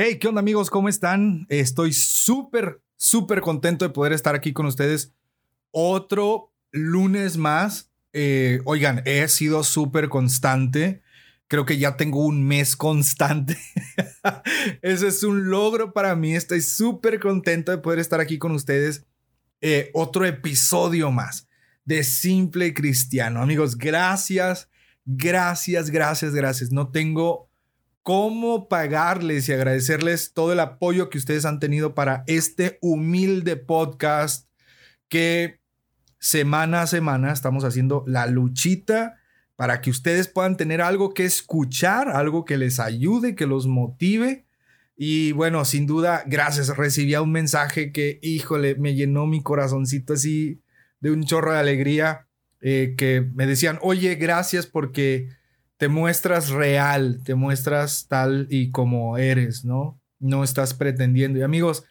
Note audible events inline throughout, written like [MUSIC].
Hey, ¿qué onda amigos? ¿Cómo están? Estoy súper, súper contento de poder estar aquí con ustedes otro lunes más. Eh, oigan, he sido súper constante. Creo que ya tengo un mes constante. [LAUGHS] Ese es un logro para mí. Estoy súper contento de poder estar aquí con ustedes. Eh, otro episodio más de Simple Cristiano. Amigos, gracias, gracias, gracias, gracias. No tengo cómo pagarles y agradecerles todo el apoyo que ustedes han tenido para este humilde podcast que semana a semana estamos haciendo la luchita para que ustedes puedan tener algo que escuchar, algo que les ayude, que los motive. Y bueno, sin duda, gracias. Recibía un mensaje que, híjole, me llenó mi corazoncito así de un chorro de alegría, eh, que me decían, oye, gracias porque te muestras real, te muestras tal y como eres, ¿no? No estás pretendiendo. Y amigos,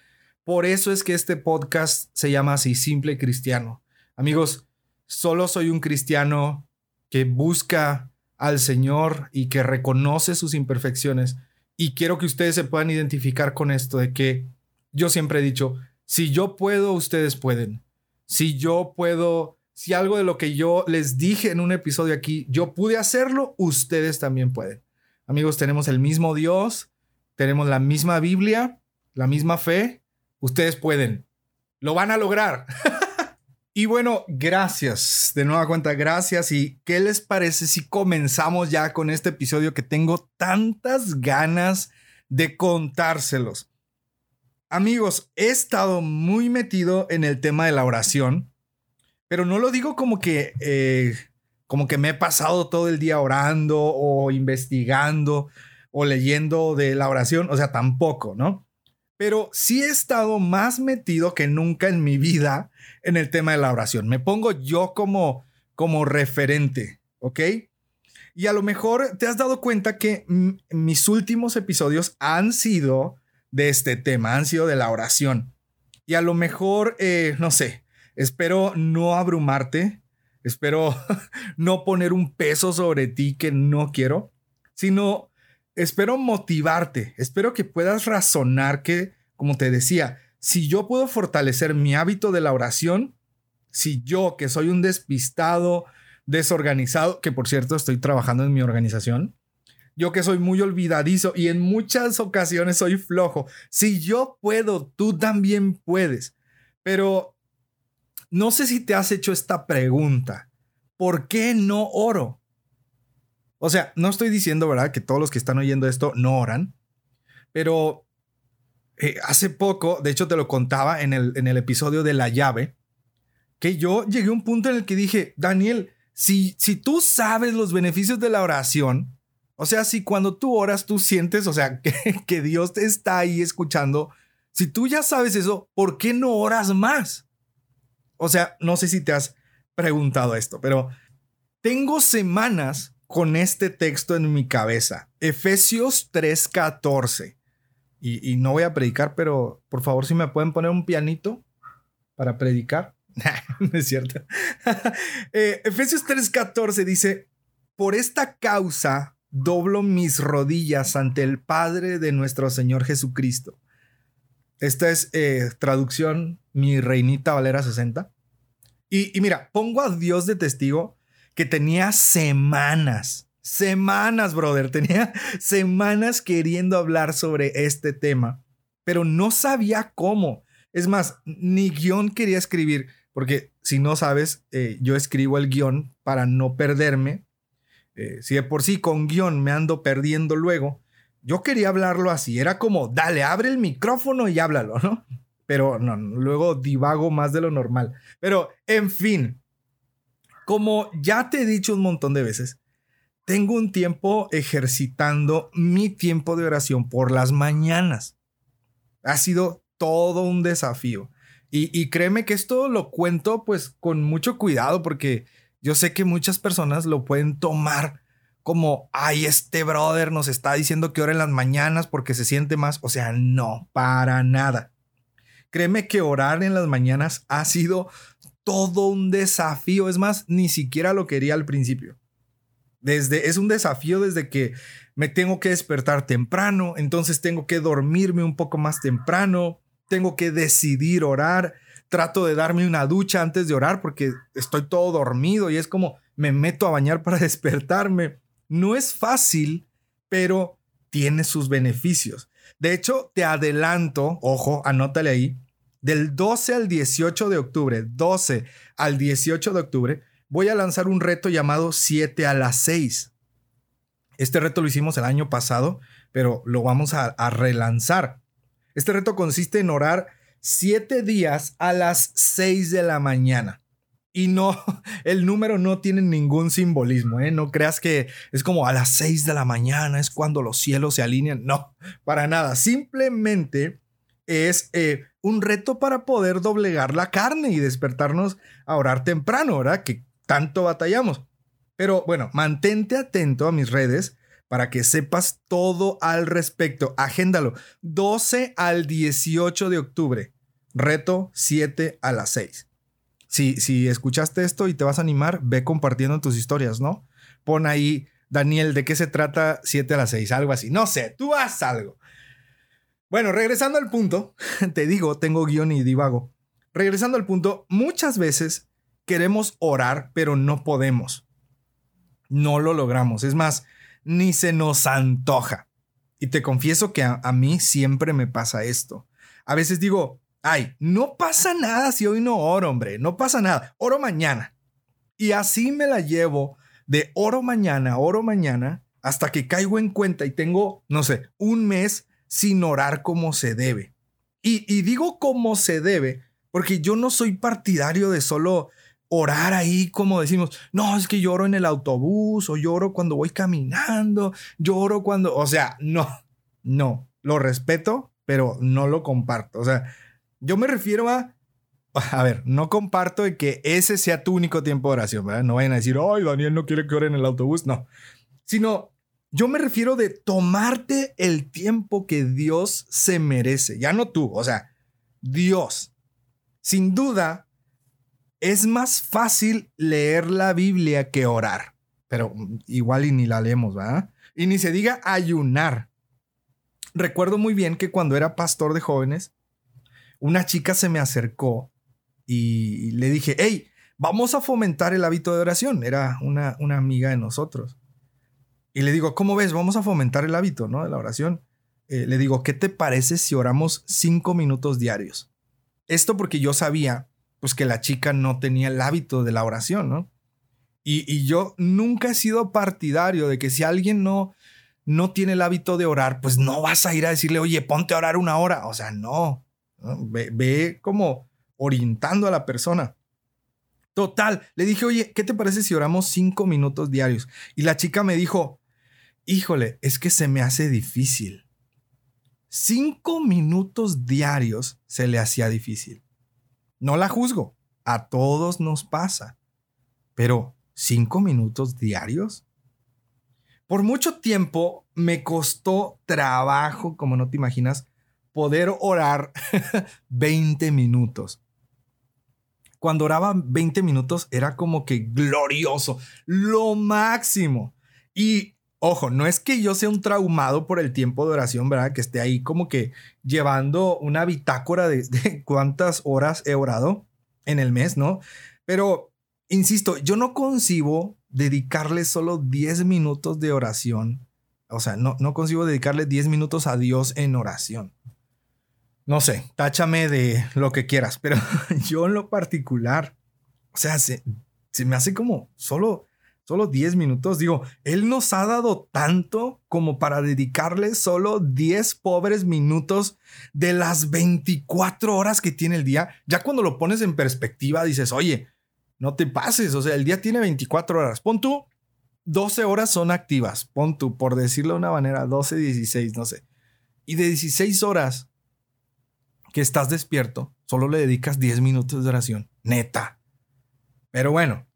por eso es que este podcast se llama así, Simple Cristiano. Amigos, solo soy un cristiano que busca al Señor y que reconoce sus imperfecciones. Y quiero que ustedes se puedan identificar con esto de que yo siempre he dicho, si yo puedo, ustedes pueden. Si yo puedo si algo de lo que yo les dije en un episodio aquí, yo pude hacerlo, ustedes también pueden. Amigos, tenemos el mismo Dios, tenemos la misma Biblia, la misma fe, ustedes pueden. Lo van a lograr. [LAUGHS] y bueno, gracias. De nueva cuenta, gracias. ¿Y qué les parece si comenzamos ya con este episodio que tengo tantas ganas de contárselos? Amigos, he estado muy metido en el tema de la oración pero no lo digo como que, eh, como que me he pasado todo el día orando o investigando o leyendo de la oración, o sea, tampoco, ¿no? Pero sí he estado más metido que nunca en mi vida en el tema de la oración. Me pongo yo como, como referente, ¿ok? Y a lo mejor te has dado cuenta que mis últimos episodios han sido de este tema, han sido de la oración. Y a lo mejor, eh, no sé, Espero no abrumarte, espero [LAUGHS] no poner un peso sobre ti que no quiero, sino espero motivarte, espero que puedas razonar que, como te decía, si yo puedo fortalecer mi hábito de la oración, si yo, que soy un despistado, desorganizado, que por cierto estoy trabajando en mi organización, yo que soy muy olvidadizo y en muchas ocasiones soy flojo, si yo puedo, tú también puedes. Pero no sé si te has hecho esta pregunta. ¿Por qué no oro? O sea, no estoy diciendo, ¿verdad?, que todos los que están oyendo esto no oran, pero eh, hace poco, de hecho te lo contaba en el, en el episodio de la llave, que yo llegué a un punto en el que dije, Daniel, si, si tú sabes los beneficios de la oración, o sea, si cuando tú oras tú sientes, o sea, [LAUGHS] que, que Dios te está ahí escuchando, si tú ya sabes eso, ¿por qué no oras más? O sea, no sé si te has preguntado esto, pero tengo semanas con este texto en mi cabeza. Efesios 3:14. Y, y, no voy a predicar, pero por favor, si me pueden poner un pianito para predicar. [LAUGHS] no es cierto. [LAUGHS] eh, Efesios 3:14 dice, por esta causa doblo mis rodillas ante el Padre de nuestro Señor Jesucristo esta es eh, traducción, mi reinita Valera 60. Y, mira, pongo a Dios de testigo que tenía semanas, semanas, brother, tenía [LAUGHS] semanas queriendo hablar sobre este tema, pero no sabía cómo. Es más, ni guion quería escribir, porque si no sabes, eh, yo escribo el guion para no perderme. Eh, si de por sí con guion me ando perdiendo luego, yo quería hablarlo así, era como, dale, abre el micrófono y háblalo, ¿no? Pero luego divago más de lo normal. Pero, en fin, como ya te he dicho un montón de veces, tengo un tiempo ejercitando mi tiempo de oración por las mañanas. Ha sido todo un desafío. Y, créeme que esto lo cuento pues con mucho cuidado porque yo sé que muchas personas lo pueden tomar como, ay, este brother nos está diciendo que ora en las mañanas porque se siente más. O sea, no, para nada. Créeme que orar en las mañanas ha sido todo un desafío. Es más, ni siquiera lo quería al principio. Desde, es un desafío desde que me tengo que despertar temprano, entonces tengo que dormirme un poco más temprano, tengo que decidir orar, trato de darme una ducha antes de orar porque estoy todo dormido y es como me meto a bañar para [LAUGHS] despertarme. No es fácil, pero tiene sus beneficios. De hecho, te adelanto, ojo, anótale ahí, del 12 al 18 de octubre, 12 al 18 de octubre, voy a lanzar un reto llamado 7 a las 6. Este reto lo hicimos el año pasado, pero lo vamos a, a relanzar. Este reto consiste en orar siete días a las seis de la mañana. Y no, [LAUGHS] el número no tiene ningún simbolismo, ¿eh? No creas que es como a las seis de la mañana es cuando los cielos se alinean. No, para nada. Simplemente es eh, un reto para poder doblegar la carne y despertarnos a orar temprano, ¿verdad? Que tanto batallamos. Pero bueno, mantente atento a mis redes para que sepas todo al respecto. Agéndalo. 12 al 18 de octubre. Reto 7 a las 6. Si, si escuchaste esto y te vas a animar, ve compartiendo tus historias, ¿no? Pon ahí, Daniel, ¿de qué se trata 7 a las 6? Algo así. No sé, tú haz algo. Bueno, regresando al punto, [LAUGHS] te digo, tengo guion y divago. Regresando al punto, muchas veces queremos orar, pero no podemos. No lo logramos. Es más, ni se nos antoja. Y te confieso que a, mí siempre me pasa esto. A veces digo, ay, no pasa nada si hoy no oro, hombre, no pasa nada, oro mañana. Y así me la llevo de oro mañana, oro mañana, hasta que caigo en cuenta y tengo, no sé, un mes sin orar como se debe. Y, digo como se debe, porque yo no soy partidario de solo orar ahí como decimos, no, es que lloro en el autobús o lloro cuando voy caminando, lloro cuando, o sea, no, no, lo respeto, pero no lo comparto. O sea, yo me refiero a, a ver, no comparto de que ese sea tu único tiempo de oración, ¿verdad? No vayan a decir, ay, Daniel no quiere que ore en el autobús, no, sino yo me refiero de tomarte el tiempo que Dios se merece, ya no tú, o sea, Dios. Sin duda, es más fácil leer la Biblia que orar, pero igual y ni la leemos, ¿verdad? Y ni se diga ayunar. Recuerdo muy bien que cuando era pastor de jóvenes, una chica se me acercó y le dije, hey, vamos a fomentar el hábito de oración. Era una, una amiga de nosotros. Y le digo, ¿cómo ves? Vamos a fomentar el hábito, ¿no? De la oración. Eh, le digo, ¿qué te parece si oramos cinco minutos diarios? Esto porque yo sabía pues que la chica no tenía el hábito de la oración, ¿no? Y, yo nunca he sido partidario de que si alguien no, no tiene el hábito de orar, pues no vas a ir a decirle, oye, ponte a orar una hora. O sea, no. Ve, ve, como orientando a la persona. Total, le dije, oye, ¿qué te parece si oramos cinco minutos diarios? Y la chica me dijo, híjole, es que se me hace difícil. Cinco minutos diarios se le hacía difícil. No la juzgo, a todos nos pasa, pero cinco minutos diarios. Por mucho tiempo me costó trabajo, como no te imaginas, poder orar [LAUGHS] 20 minutos. Cuando oraba 20 minutos era como que glorioso, lo máximo. Y Ojo, no es que yo sea un traumado por el tiempo de oración, ¿verdad? Que esté ahí como que llevando una bitácora de, [LAUGHS] cuántas horas he orado en el mes, ¿no? Pero, insisto, yo no concibo dedicarle solo 10 minutos de oración. O sea, no, no concibo dedicarle 10 minutos a Dios en oración. No sé, táchame de lo que quieras, pero [LAUGHS] yo en lo particular, o sea, se, se me hace como solo solo 10 minutos. Digo, Él nos ha dado tanto como para dedicarle solo 10 pobres minutos de las 24 horas que tiene el día. Ya cuando lo pones en perspectiva, dices, oye, no te pases. O sea, el día tiene 24 horas. Pon tú, 12 horas son activas. Pon tú, por decirlo de una manera, 12, 16, no sé. Y de 16 horas, que estás despierto, solo le dedicas 10 minutos de oración. Neta. Pero bueno,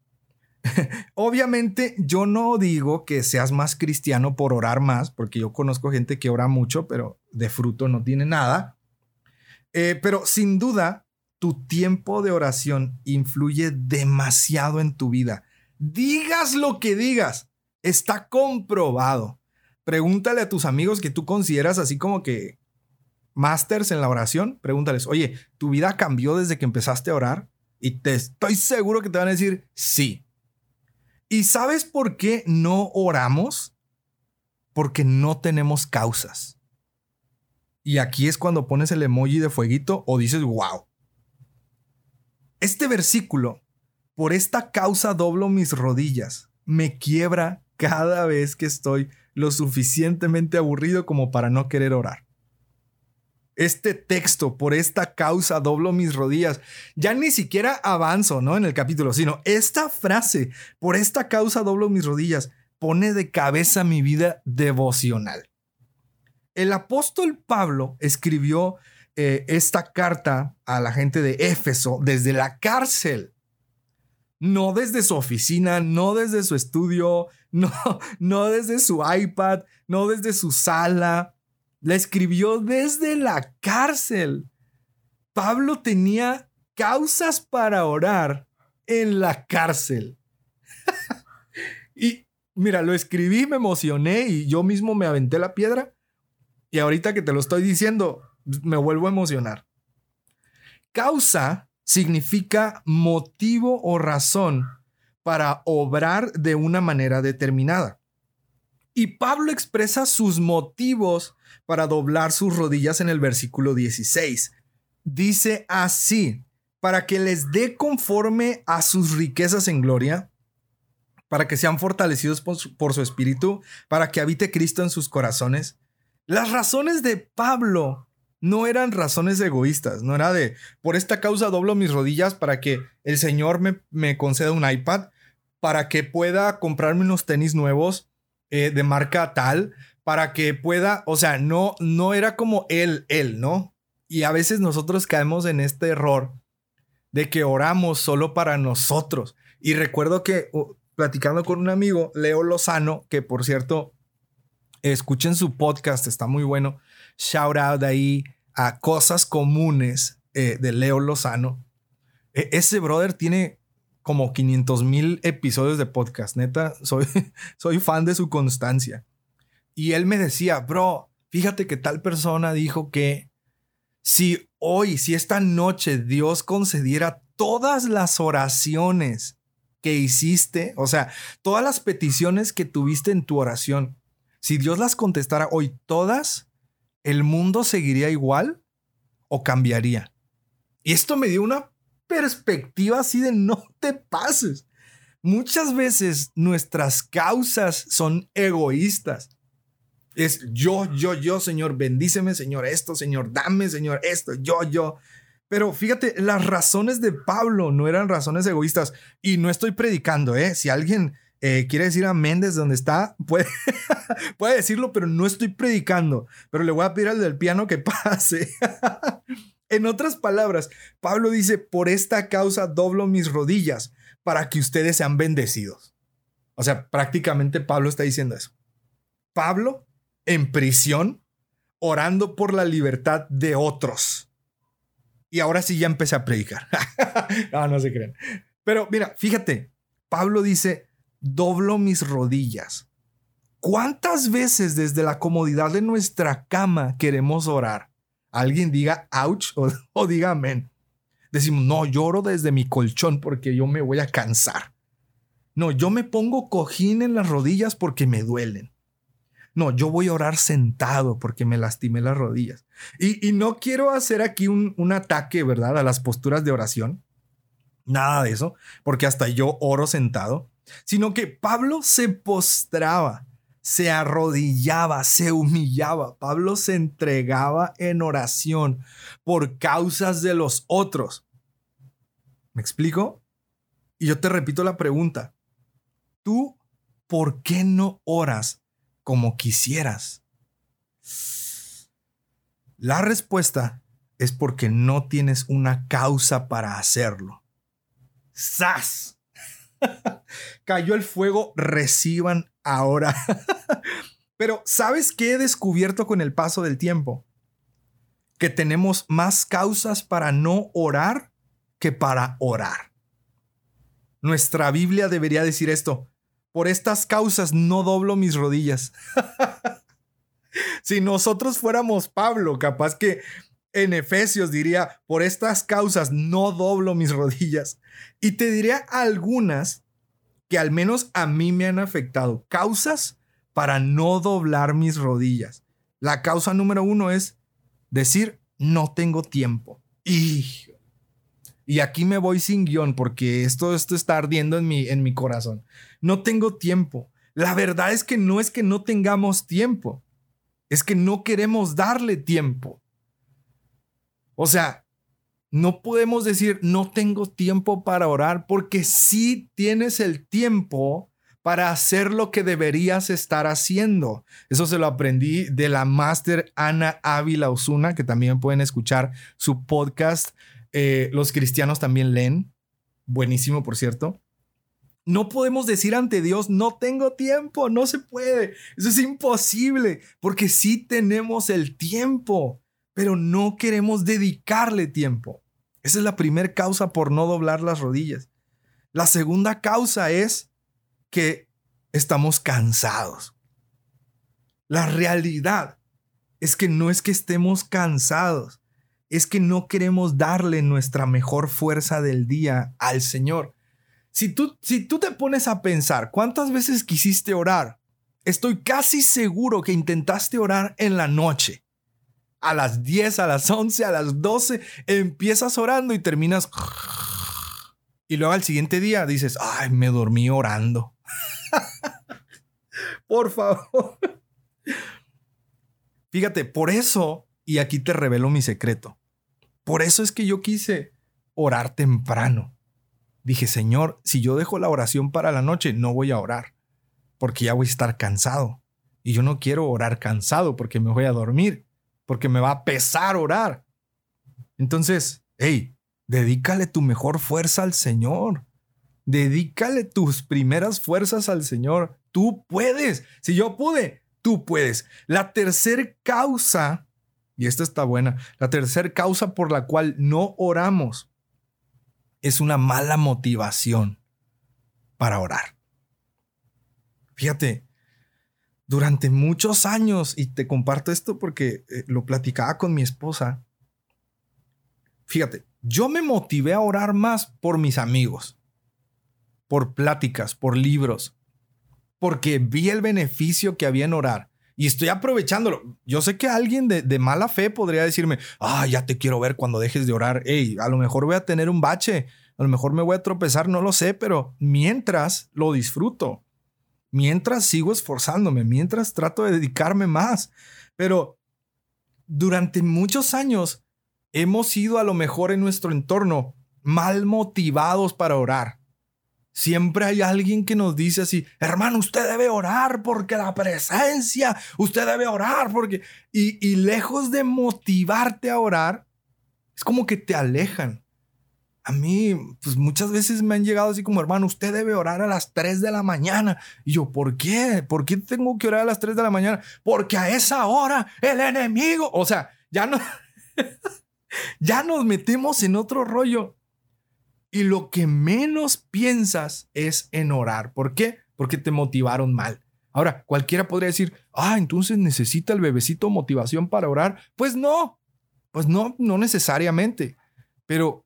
[LAUGHS] obviamente yo no digo que seas más cristiano por orar más, porque yo conozco gente que ora mucho, pero de fruto no tiene nada. Eh, pero sin duda, tu tiempo de oración influye demasiado en tu vida. Digas lo que digas, está comprobado. Pregúntale a tus amigos que tú consideras así como que masters en la oración. Pregúntales, oye, ¿tu vida cambió desde que empezaste a orar? Y te estoy seguro que te van a decir sí. ¿Y sabes por qué no oramos? Porque no tenemos causas. Y aquí es cuando pones el emoji de fueguito o dices, wow. Este versículo, por esta causa doblo mis rodillas, me quiebra cada vez que estoy lo suficientemente aburrido como para no querer orar. Este texto, por esta causa doblo mis rodillas, ya ni siquiera avanzo, ¿no? En el capítulo, sino esta frase, por esta causa doblo mis rodillas, pone de cabeza mi vida devocional. El apóstol Pablo escribió eh, esta carta a la gente de Éfeso desde la cárcel. No desde su oficina, no desde su estudio, [LAUGHS] no, no desde su iPad, no desde su sala. La escribió desde la cárcel. Pablo tenía causas para orar en la cárcel. [LAUGHS] y mira, lo escribí, me emocioné y yo mismo me aventé la piedra. Y ahorita que te lo estoy diciendo, me vuelvo a emocionar. Causa significa motivo o razón para obrar de una manera determinada. Y Pablo expresa sus motivos para doblar sus rodillas en el versículo 16. Dice así, para que les dé conforme a sus riquezas en gloria, para que sean fortalecidos por su, espíritu, para que habite Cristo en sus corazones. Las razones de Pablo no eran razones egoístas, no era de, por esta causa doblo mis rodillas para que el Señor me, me conceda un iPad, para que pueda comprarme unos tenis nuevos eh, de marca tal, para que pueda, o sea, no, no era como él, él, ¿no? Y a veces nosotros caemos en este error de que oramos solo para nosotros. Y recuerdo que uh, platicando con un amigo, Leo Lozano, que por cierto, escuchen su podcast, está muy bueno shout out ahí a Cosas Comunes eh, de Leo Lozano. E, ese brother tiene como 500 mil episodios de podcast. Neta, soy, [LAUGHS] soy fan de su constancia. Y él me decía, bro, fíjate que tal persona dijo que si hoy, si esta noche Dios concediera todas las oraciones que hiciste, o sea, todas las peticiones que tuviste en tu oración, si Dios las contestara hoy todas, ¿el mundo seguiría igual o cambiaría? Y esto me dio una perspectiva así de no te pases. Muchas veces nuestras causas son egoístas. Es yo, yo, yo, Señor, bendíceme, Señor, esto, Señor, dame, Señor, esto, yo, yo. Pero fíjate, las razones de Pablo no eran razones egoístas. Y no estoy predicando, ¿eh? Si alguien eh, quiere decir a Méndez donde está, puede, [LAUGHS] puede decirlo, pero no estoy predicando. Pero le voy a pedir al del piano que [LAUGHS] pase. En otras palabras, Pablo dice, por esta causa doblo mis rodillas para que ustedes sean bendecidos. O sea, prácticamente Pablo está diciendo eso. Pablo en prisión, orando por la libertad de otros. Y ahora sí ya empecé a predicar. [LAUGHS] no, no se creen. Pero mira, fíjate, Pablo dice, doblo mis rodillas. ¿Cuántas veces desde la comodidad de nuestra cama queremos orar? Alguien diga ouch [LAUGHS] o, diga amén. Decimos, no, lloro desde mi colchón porque yo me voy a cansar. No, yo me pongo cojín en las rodillas porque me duelen. No, yo voy a orar sentado porque me lastimé las rodillas. Y, no quiero hacer aquí un, un ataque, ¿verdad? A las posturas de oración. Nada de eso, porque hasta yo oro sentado sino que Pablo se postraba, se arrodillaba, se humillaba. Pablo se entregaba en oración por causas de los otros. ¿Me explico? Y yo te repito la pregunta. ¿Tú por qué no oras como quisieras? La respuesta es porque no tienes una causa para hacerlo. ¡Sas! [LAUGHS] Cayó el fuego, reciban ahora. [LAUGHS] Pero ¿sabes qué he descubierto con el paso del tiempo? Que tenemos más causas para no orar que para orar. Nuestra Biblia debería decir esto. Por estas causas no doblo mis rodillas. [LAUGHS] si nosotros fuéramos Pablo, capaz que en Efesios diría, por estas causas no doblo mis rodillas. Y te diré algunas que al menos a mí me han afectado. Causas para no doblar mis rodillas. La causa número uno es decir, no tengo tiempo. Y, y aquí me voy sin guion porque esto, esto está ardiendo en mi, en mi corazón. No tengo tiempo. La verdad es que no es que no tengamos tiempo, es que no queremos darle tiempo. O sea, no podemos decir no tengo tiempo para orar porque sí tienes el tiempo para hacer lo que deberías estar haciendo. Eso se lo aprendí de la máster Ana Ávila Osuna, que también pueden escuchar su podcast. Eh, los cristianos también leen. Buenísimo, por cierto. No podemos decir ante Dios, no tengo tiempo, no se puede. Eso es imposible, porque sí tenemos el tiempo pero no queremos dedicarle tiempo. Esa es la primera causa por no doblar las rodillas. La segunda causa es que estamos cansados. La realidad es que no es que estemos cansados, es que no queremos darle nuestra mejor fuerza del día al Señor. Si tú, si tú te pones a pensar, ¿cuántas veces quisiste orar? Estoy casi seguro que intentaste orar en la noche a las 10, a las 11, a las 12, empiezas orando y terminas... Y luego al siguiente día dices, ay, me dormí orando. [LAUGHS] por favor. Fíjate, por eso, y aquí te revelo mi secreto, por eso es que yo quise orar temprano. Dije, Señor, si yo dejo la oración para la noche, no voy a orar, porque ya voy a estar cansado. Y yo no quiero orar cansado porque me voy a dormir porque me va a pesar orar. Entonces, hey, dedícale tu mejor fuerza al Señor. Dedícale tus primeras fuerzas al Señor. Tú puedes. Si yo pude, tú puedes. La tercera causa, y esta está buena, la tercera causa por la cual no oramos es una mala motivación para orar. Fíjate, durante muchos años, y te comparto esto porque eh, lo platicaba con mi esposa, fíjate, yo me motivé a orar más por mis amigos, por pláticas, por libros, porque vi el beneficio que había en orar. Y estoy aprovechándolo. Yo sé que alguien de, mala fe podría decirme, ah, ya te quiero ver cuando dejes de orar. Hey, a lo mejor voy a tener un bache, a lo mejor me voy a tropezar, no lo sé, pero mientras lo disfruto mientras sigo esforzándome, mientras trato de dedicarme más. Pero durante muchos años hemos sido a lo mejor en nuestro entorno mal motivados para orar. Siempre hay alguien que nos dice así, hermano, usted debe orar porque la presencia, usted debe orar porque... Y, y lejos de motivarte a orar, es como que te alejan a mí, pues muchas veces me han llegado así como, hermano, usted debe orar a las 3 de la mañana. Y yo, ¿por qué? ¿Por qué tengo que orar a las 3 de la mañana? Porque a esa hora el enemigo, o sea, ya no, [LAUGHS] ya nos metemos en otro rollo. Y lo que menos piensas es en orar. ¿Por qué? Porque te motivaron mal. Ahora, cualquiera podría decir, ah, entonces necesita el bebecito motivación para orar. Pues no, pues no, no necesariamente. Pero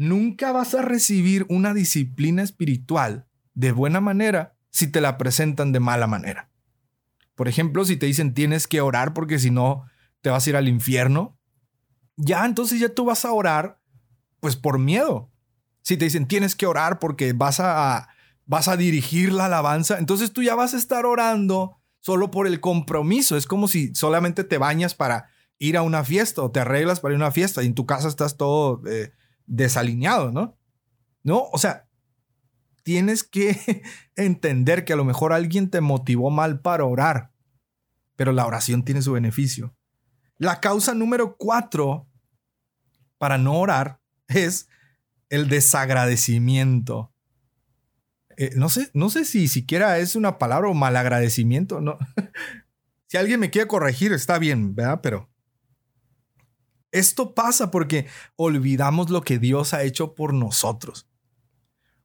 nunca vas a recibir una disciplina espiritual de buena manera si te la presentan de mala manera. Por ejemplo, si te dicen tienes que orar porque si no te vas a ir al infierno, ya entonces ya tú vas a orar pues por miedo. Si te dicen tienes que orar porque vas a vas a dirigir la alabanza, entonces tú ya vas a estar orando solo por el compromiso. Es como si solamente te bañas para ir a una fiesta o te arreglas para ir a una fiesta y en tu casa estás todo eh, desalineado, ¿no? No, o sea, tienes que [LAUGHS] entender que a lo mejor alguien te motivó mal para orar, pero la oración tiene su beneficio. La causa número cuatro para no orar es el desagradecimiento. Eh, no, sé, no sé si siquiera es una palabra o malagradecimiento. No. [LAUGHS] si alguien me quiere corregir, está bien, ¿verdad? Pero esto pasa porque olvidamos lo que Dios ha hecho por nosotros.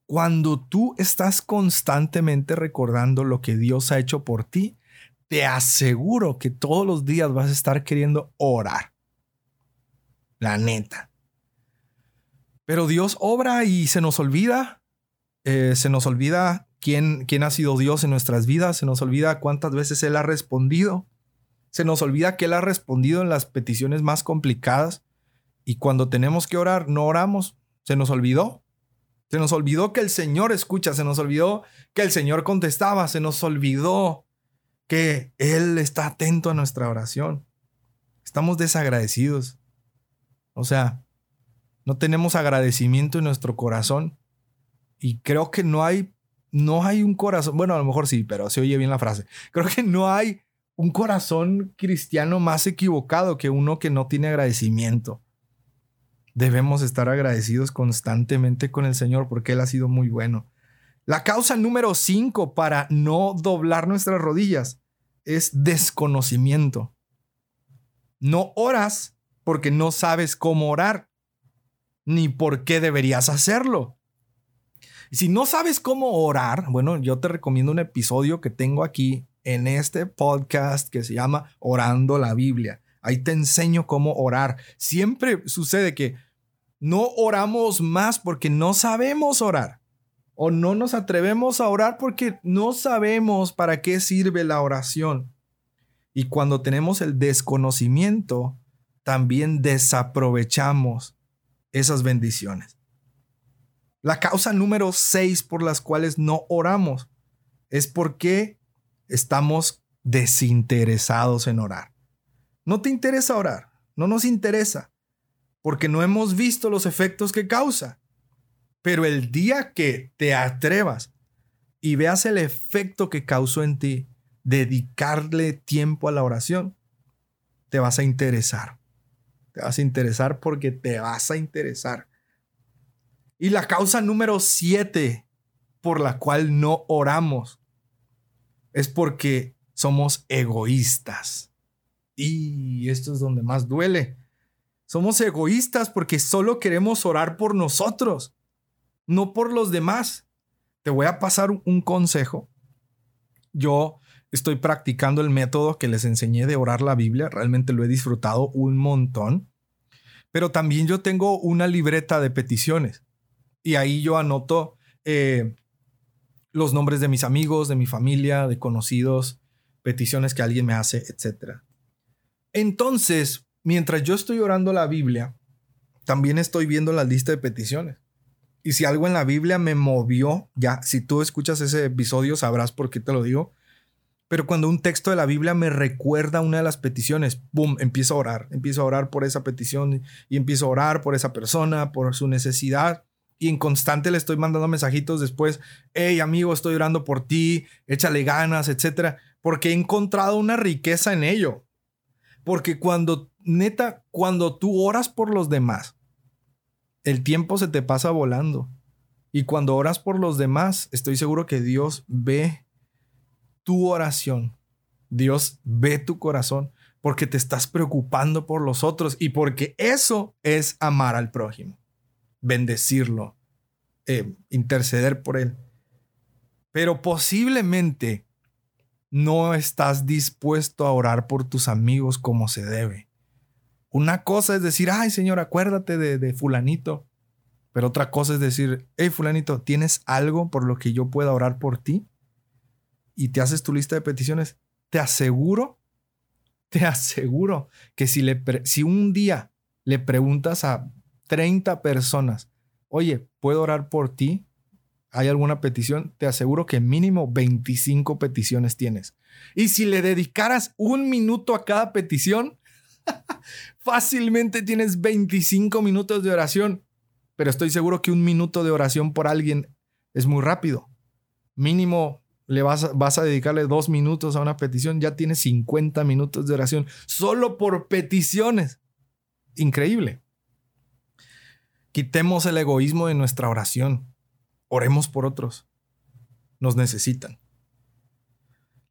Cuando tú estás constantemente recordando lo que Dios ha hecho por ti, te aseguro que todos los días vas a estar queriendo orar. La neta. Pero Dios obra y se nos olvida. Eh, se nos olvida quién, quién ha sido Dios en nuestras vidas. Se nos olvida cuántas veces Él ha respondido. Se nos olvida que Él ha respondido en las peticiones más complicadas. Y cuando tenemos que orar, no oramos. Se nos olvidó. Se nos olvidó que el Señor escucha. Se nos olvidó que el Señor contestaba. Se nos olvidó que Él está atento a nuestra oración. Estamos desagradecidos. O sea, no tenemos agradecimiento en nuestro corazón. Y creo que no hay, no hay un corazón, bueno, a lo mejor sí, pero se oye bien la frase. Creo que no hay un corazón cristiano más equivocado que uno que no tiene agradecimiento. Debemos estar agradecidos constantemente con el Señor porque Él ha sido muy bueno. La causa número cinco para no doblar nuestras rodillas es desconocimiento. No oras porque no sabes cómo orar, ni por qué deberías hacerlo. Si no sabes cómo orar, bueno, yo te recomiendo un episodio que tengo aquí en este podcast que se llama Orando la Biblia. Ahí te enseño cómo orar. Siempre sucede que no oramos más porque no sabemos orar o no nos atrevemos a orar porque no sabemos para qué sirve la oración. Y cuando tenemos el desconocimiento, también desaprovechamos esas bendiciones. La causa número seis por las cuales no oramos es porque estamos desinteresados en orar. No te interesa orar, no nos interesa, porque no hemos visto los efectos que causa. Pero el día que te atrevas y veas el efecto que causó en ti, dedicarle tiempo a la oración, te vas a interesar. Te vas a interesar porque te vas a interesar. Y la causa número siete por la cual no oramos es porque somos egoístas. Y esto es donde más duele. Somos egoístas porque solo queremos orar por nosotros no por los demás. Te voy a pasar un consejo. Yo estoy practicando el método que les enseñé de orar la Biblia. Realmente lo he disfrutado un montón. Pero también yo tengo una libreta de peticiones. Y ahí yo anoto eh, los nombres de mis amigos, de mi familia, de conocidos, peticiones que alguien me hace, etc. Entonces, mientras yo estoy orando la Biblia, también estoy viendo la lista de peticiones. Y si algo en la Biblia me movió, ya, si tú escuchas ese episodio sabrás por qué te lo digo. Pero cuando un texto de la Biblia me recuerda una de las peticiones, ¡boom!, empiezo a orar. Empiezo a orar por esa petición y empiezo a orar por esa persona, por su necesidad. Y en constante le estoy mandando mensajitos después, hey amigo, estoy orando por ti, échale ganas, etcétera, porque he encontrado una riqueza en ello. Porque cuando, neta, cuando tú oras por los demás, el tiempo se te pasa volando. Y cuando oras por los demás, estoy seguro que Dios ve tu oración. Dios ve tu corazón porque te estás preocupando por los otros y porque eso es amar al prójimo, bendecirlo, eh, interceder por él. Pero posiblemente no estás dispuesto a orar por tus amigos como se debe. Una cosa es decir, ay Señor, acuérdate de, fulanito. Pero otra cosa es decir, hey fulanito, ¿tienes algo por lo que yo pueda orar por ti? Y te haces tu lista de peticiones. Te aseguro, te aseguro que si, le si un día le preguntas a 30 personas, oye, ¿puedo orar por ti? ¿Hay alguna petición? Te aseguro que mínimo 25 peticiones tienes. Y si le dedicaras un minuto a cada petición, [LAUGHS] Fácilmente tienes 25 minutos de oración, pero estoy seguro que un minuto de oración por alguien es muy rápido. Mínimo le vas, vas a dedicarle dos minutos a una petición, ya tienes 50 minutos de oración solo por peticiones. Increíble. Quitemos el egoísmo de nuestra oración. Oremos por otros. Nos necesitan.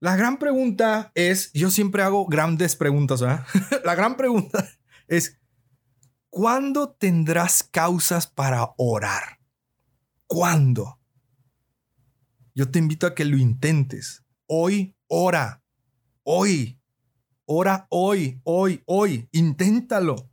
La gran pregunta es, yo siempre hago grandes preguntas, ¿verdad? [LAUGHS] La gran pregunta es, ¿cuándo tendrás causas para orar? ¿Cuándo? Yo te invito a que lo intentes. Hoy, ora. Hoy. Ora hoy, hoy, hoy. Inténtalo.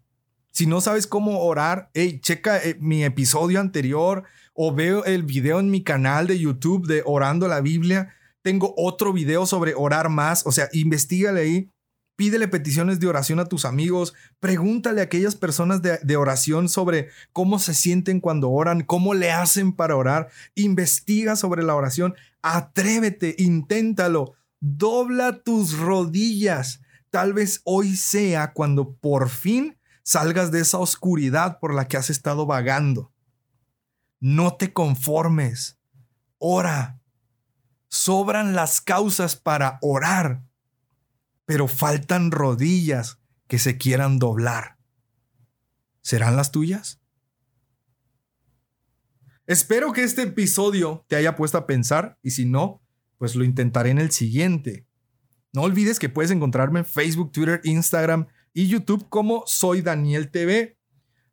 Si no sabes cómo orar, hey, checa eh, mi episodio anterior o veo el video en mi canal de YouTube de Orando la Biblia. Tengo otro video sobre orar más. O sea, investigale ahí. Pídele peticiones de oración a tus amigos. Pregúntale a aquellas personas de, de, oración sobre cómo se sienten cuando oran, cómo le hacen para orar. Investiga sobre la oración. Atrévete, inténtalo. Dobla tus rodillas. Tal vez hoy sea cuando por fin salgas de esa oscuridad por la que has estado vagando. No te conformes. Ora. Sobran las causas para orar, pero faltan rodillas que se quieran doblar. ¿Serán las tuyas? Espero que este episodio te haya puesto a pensar y si no, pues lo intentaré en el siguiente. No olvides que puedes encontrarme en Facebook, Twitter, Instagram y YouTube como Soy Daniel TV.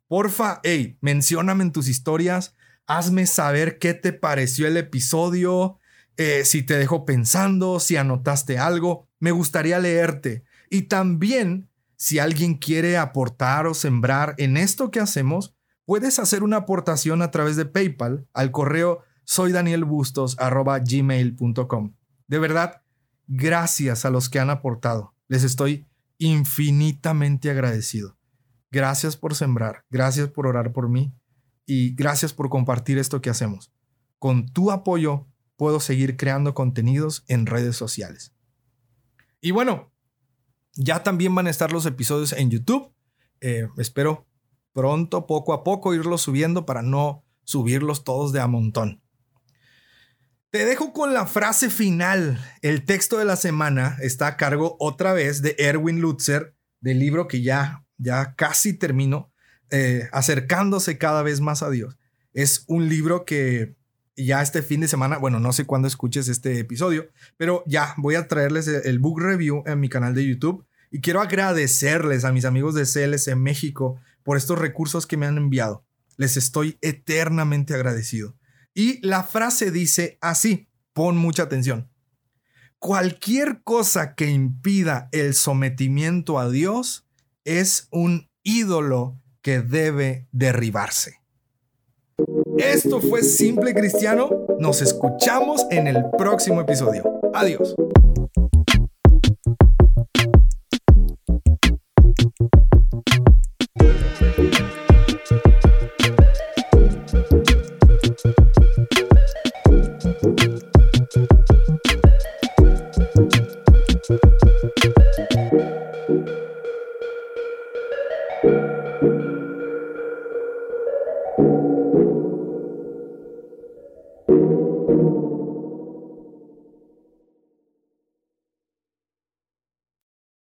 Porfa, hey, mencióname en tus historias, hazme saber qué te pareció el episodio, eh, si te dejó pensando, si anotaste algo, me gustaría leerte. Y también, si alguien quiere aportar o sembrar en esto que hacemos, puedes hacer una aportación a través de PayPal al correo soydanielbustos.gmail.com. De verdad, gracias a los que han aportado. Les estoy infinitamente agradecido. Gracias por sembrar, gracias por orar por mí y gracias por compartir esto que hacemos. Con tu apoyo puedo seguir creando contenidos en redes sociales. Y bueno, ya también van a estar los episodios en YouTube. Eh, espero pronto, poco a poco, irlos subiendo para no subirlos todos de a montón. Te dejo con la frase final. El texto de la semana está a cargo otra vez de Erwin Lutzer, del libro que ya, ya casi termino, eh, acercándose cada vez más a Dios. Es un libro que ya este fin de semana, bueno, no sé cuándo escuches este episodio, pero ya voy a traerles el book review en mi canal de YouTube y quiero agradecerles a mis amigos de CLC México por estos recursos que me han enviado. Les estoy eternamente agradecido. Y la frase dice así, pon mucha atención. Cualquier cosa que impida el sometimiento a Dios es un ídolo que debe derribarse. Esto fue Simple Cristiano. Nos escuchamos en el próximo episodio. Adiós.